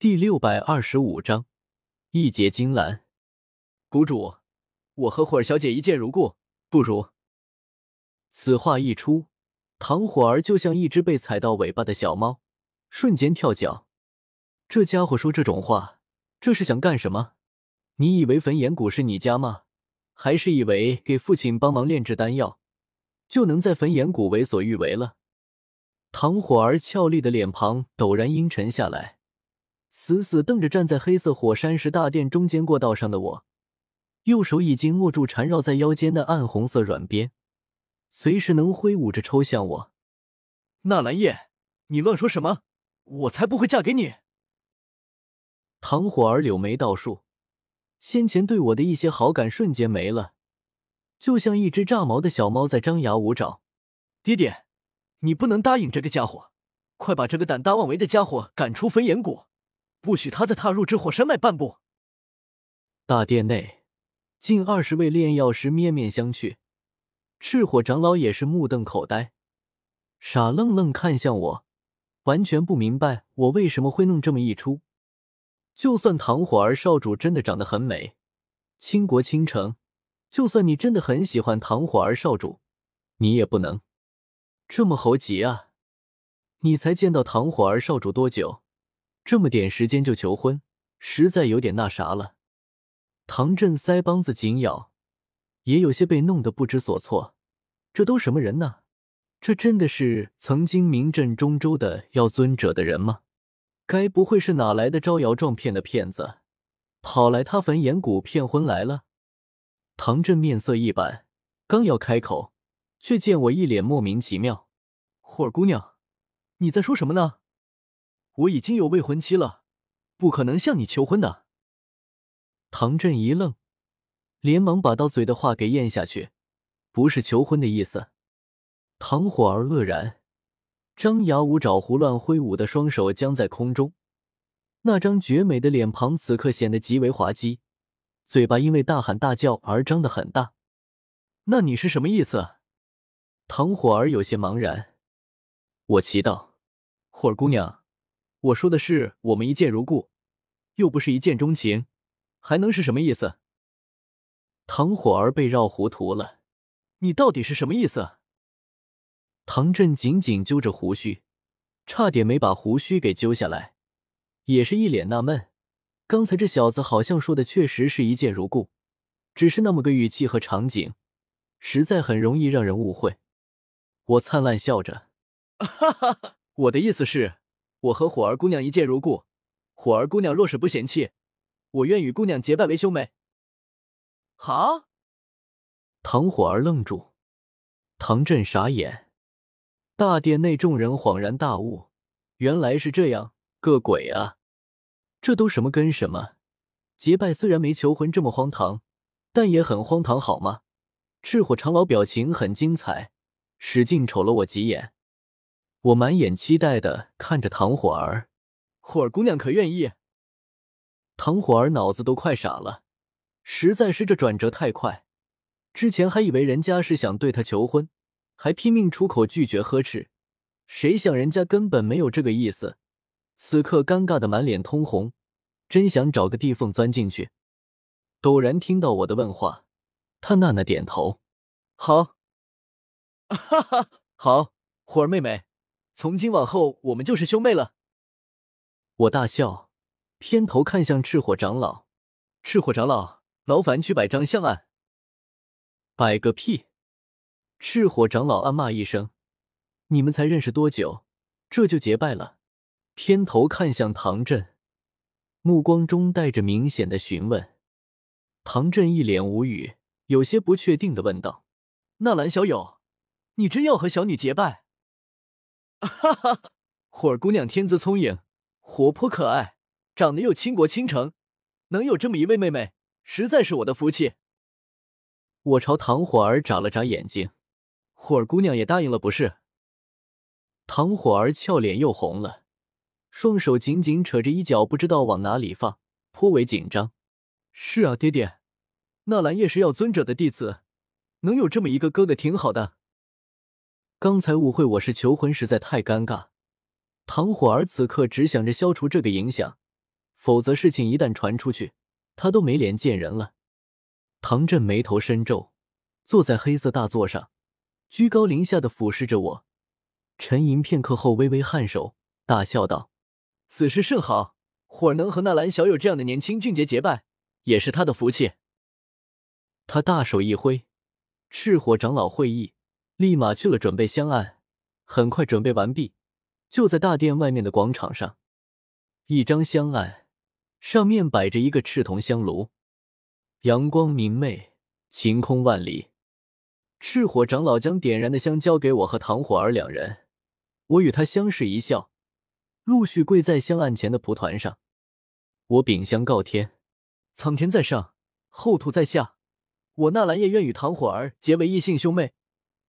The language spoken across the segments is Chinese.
第六百二十五章，一结金兰。谷主，我和火儿小姐一见如故，不如……此话一出，唐火儿就像一只被踩到尾巴的小猫，瞬间跳脚。这家伙说这种话，这是想干什么？你以为焚炎谷是你家吗？还是以为给父亲帮忙炼制丹药，就能在焚炎谷为所欲为了？唐火儿俏丽的脸庞陡然阴沉下来。死死瞪着站在黑色火山石大殿中间过道上的我，右手已经握住缠绕在腰间的暗红色软鞭，随时能挥舞着抽向我。纳兰叶，你乱说什么？我才不会嫁给你！唐火儿柳眉倒竖，先前对我的一些好感瞬间没了，就像一只炸毛的小猫在张牙舞爪。爹爹，你不能答应这个家伙！快把这个胆大妄为的家伙赶出焚炎谷！不许他再踏入这火山脉半步！大殿内，近二十位炼药师面面相觑，赤火长老也是目瞪口呆，傻愣愣看向我，完全不明白我为什么会弄这么一出。就算唐火儿少主真的长得很美，倾国倾城，就算你真的很喜欢唐火儿少主，你也不能这么猴急啊！你才见到唐火儿少主多久？这么点时间就求婚，实在有点那啥了。唐振腮帮子紧咬，也有些被弄得不知所措。这都什么人呢？这真的是曾经名震中州的要尊者的人吗？该不会是哪来的招摇撞骗的骗子，跑来他坟岩谷骗婚来了？唐振面色一板，刚要开口，却见我一脸莫名其妙。霍姑娘，你在说什么呢？我已经有未婚妻了，不可能向你求婚的。唐振一愣，连忙把到嘴的话给咽下去，不是求婚的意思。唐火儿愕然，张牙舞爪、胡乱挥舞的双手僵在空中，那张绝美的脸庞此刻显得极为滑稽，嘴巴因为大喊大叫而张得很大。那你是什么意思？唐火儿有些茫然。我祈祷，火儿姑娘。我说的是我们一见如故，又不是一见钟情，还能是什么意思？唐火儿被绕糊涂了，你到底是什么意思？唐振紧紧揪着胡须，差点没把胡须给揪下来，也是一脸纳闷。刚才这小子好像说的确实是一见如故，只是那么个语气和场景，实在很容易让人误会。我灿烂笑着，哈哈哈，我的意思是。我和火儿姑娘一见如故，火儿姑娘若是不嫌弃，我愿与姑娘结拜为兄妹。好，唐火儿愣住，唐振傻眼，大殿内众人恍然大悟，原来是这样个鬼啊！这都什么跟什么？结拜虽然没求婚这么荒唐，但也很荒唐，好吗？赤火长老表情很精彩，使劲瞅了我几眼。我满眼期待的看着唐火儿，火儿姑娘可愿意？唐火儿脑子都快傻了，实在是这转折太快。之前还以为人家是想对他求婚，还拼命出口拒绝呵斥，谁想人家根本没有这个意思。此刻尴尬的满脸通红，真想找个地缝钻进去。陡然听到我的问话，他娜娜点头，好，哈哈，好，火儿妹妹。从今往后，我们就是兄妹了。我大笑，偏头看向赤火长老。赤火长老，劳烦去摆张香案。摆个屁！赤火长老暗骂一声：“你们才认识多久，这就结拜了？”偏头看向唐振，目光中带着明显的询问。唐振一脸无语，有些不确定的问道：“纳兰小友，你真要和小女结拜？”哈哈，火儿姑娘天资聪颖，活泼可爱，长得又倾国倾城，能有这么一位妹妹，实在是我的福气。我朝唐火儿眨了眨眼睛，火儿姑娘也答应了，不是？唐火儿俏脸又红了，双手紧紧扯着衣角，不知道往哪里放，颇为紧张。是啊，爹爹，纳兰叶是药尊者的弟子，能有这么一个哥哥，挺好的。刚才误会我是求婚，实在太尴尬。唐火儿此刻只想着消除这个影响，否则事情一旦传出去，他都没脸见人了。唐振眉头深皱，坐在黑色大座上，居高临下的俯视着我，沉吟片刻后，微微颔首，大笑道：“此事甚好，火儿能和纳兰小友这样的年轻俊杰结拜，也是他的福气。”他大手一挥，赤火长老会议立马去了准备香案。很快准备完毕，就在大殿外面的广场上，一张香案上面摆着一个赤铜香炉，阳光明媚，晴空万里。赤火长老将点燃的香交给我和唐火儿两人，我与他相视一笑，陆续跪在香案前的蒲团上。我禀香告天：苍天在上，厚土在下。我纳兰叶愿与唐火儿结为异姓兄妹，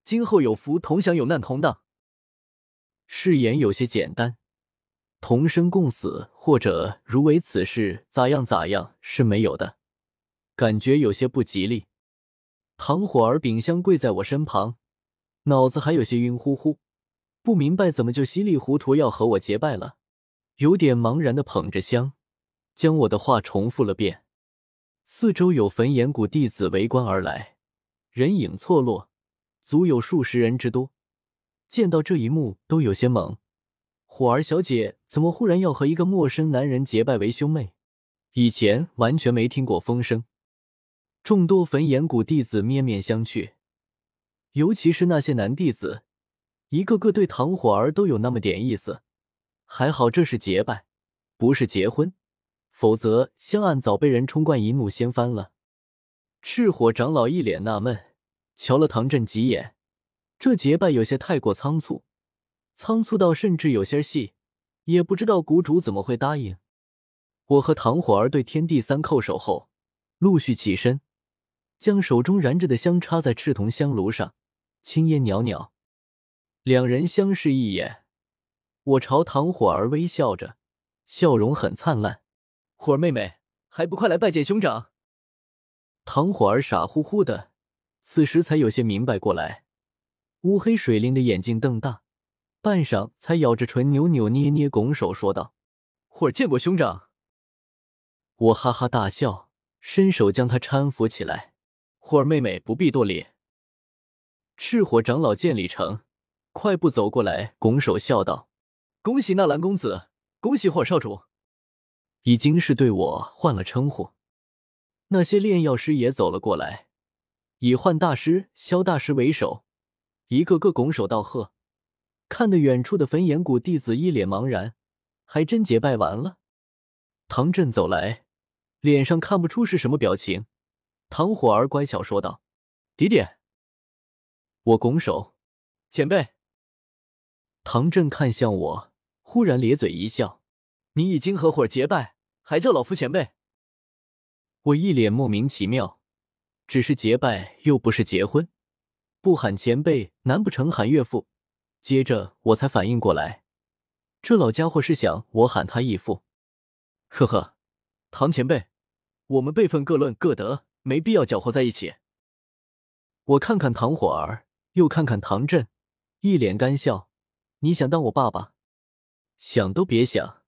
今后有福同享，有难同当。誓言有些简单，同生共死或者如为此事咋样咋样是没有的，感觉有些不吉利。唐火儿秉香跪在我身旁，脑子还有些晕乎乎，不明白怎么就稀里糊涂要和我结拜了，有点茫然的捧着香，将我的话重复了遍。四周有焚炎谷弟子围观而来，人影错落，足有数十人之多。见到这一幕，都有些懵。火儿小姐怎么忽然要和一个陌生男人结拜为兄妹？以前完全没听过风声。众多焚炎谷弟子面面相觑，尤其是那些男弟子，一个个对唐火儿都有那么点意思。还好这是结拜，不是结婚。否则，香案早被人冲冠一怒掀翻了。赤火长老一脸纳闷，瞧了唐振几眼，这结拜有些太过仓促，仓促到甚至有些细，也不知道谷主怎么会答应。我和唐火儿对天地三叩首后，陆续起身，将手中燃着的香插在赤铜香炉上，青烟袅袅。两人相视一眼，我朝唐火儿微笑着，笑容很灿烂。火儿妹妹，还不快来拜见兄长？唐火儿傻乎乎的，此时才有些明白过来，乌黑水灵的眼睛瞪大，半晌才咬着唇，扭扭捏捏拱手说道：“火儿见过兄长。”我哈哈大笑，伸手将他搀扶起来。霍儿妹妹不必多礼。赤火长老见礼成，快步走过来，拱手笑道：“恭喜纳兰公子，恭喜霍少主。”已经是对我换了称呼，那些炼药师也走了过来，以幻大师、萧大师为首，一个个拱手道贺，看得远处的焚炎谷弟子一脸茫然，还真结拜完了。唐振走来，脸上看不出是什么表情。唐火儿乖巧说道：“迪点。”我拱手：“前辈。”唐振看向我，忽然咧嘴一笑。你已经和火儿结拜，还叫老夫前辈？我一脸莫名其妙，只是结拜又不是结婚，不喊前辈，难不成喊岳父？接着我才反应过来，这老家伙是想我喊他义父。呵呵，唐前辈，我们辈分各论各得，没必要搅和在一起。我看看唐火儿，又看看唐振，一脸干笑。你想当我爸爸？想都别想。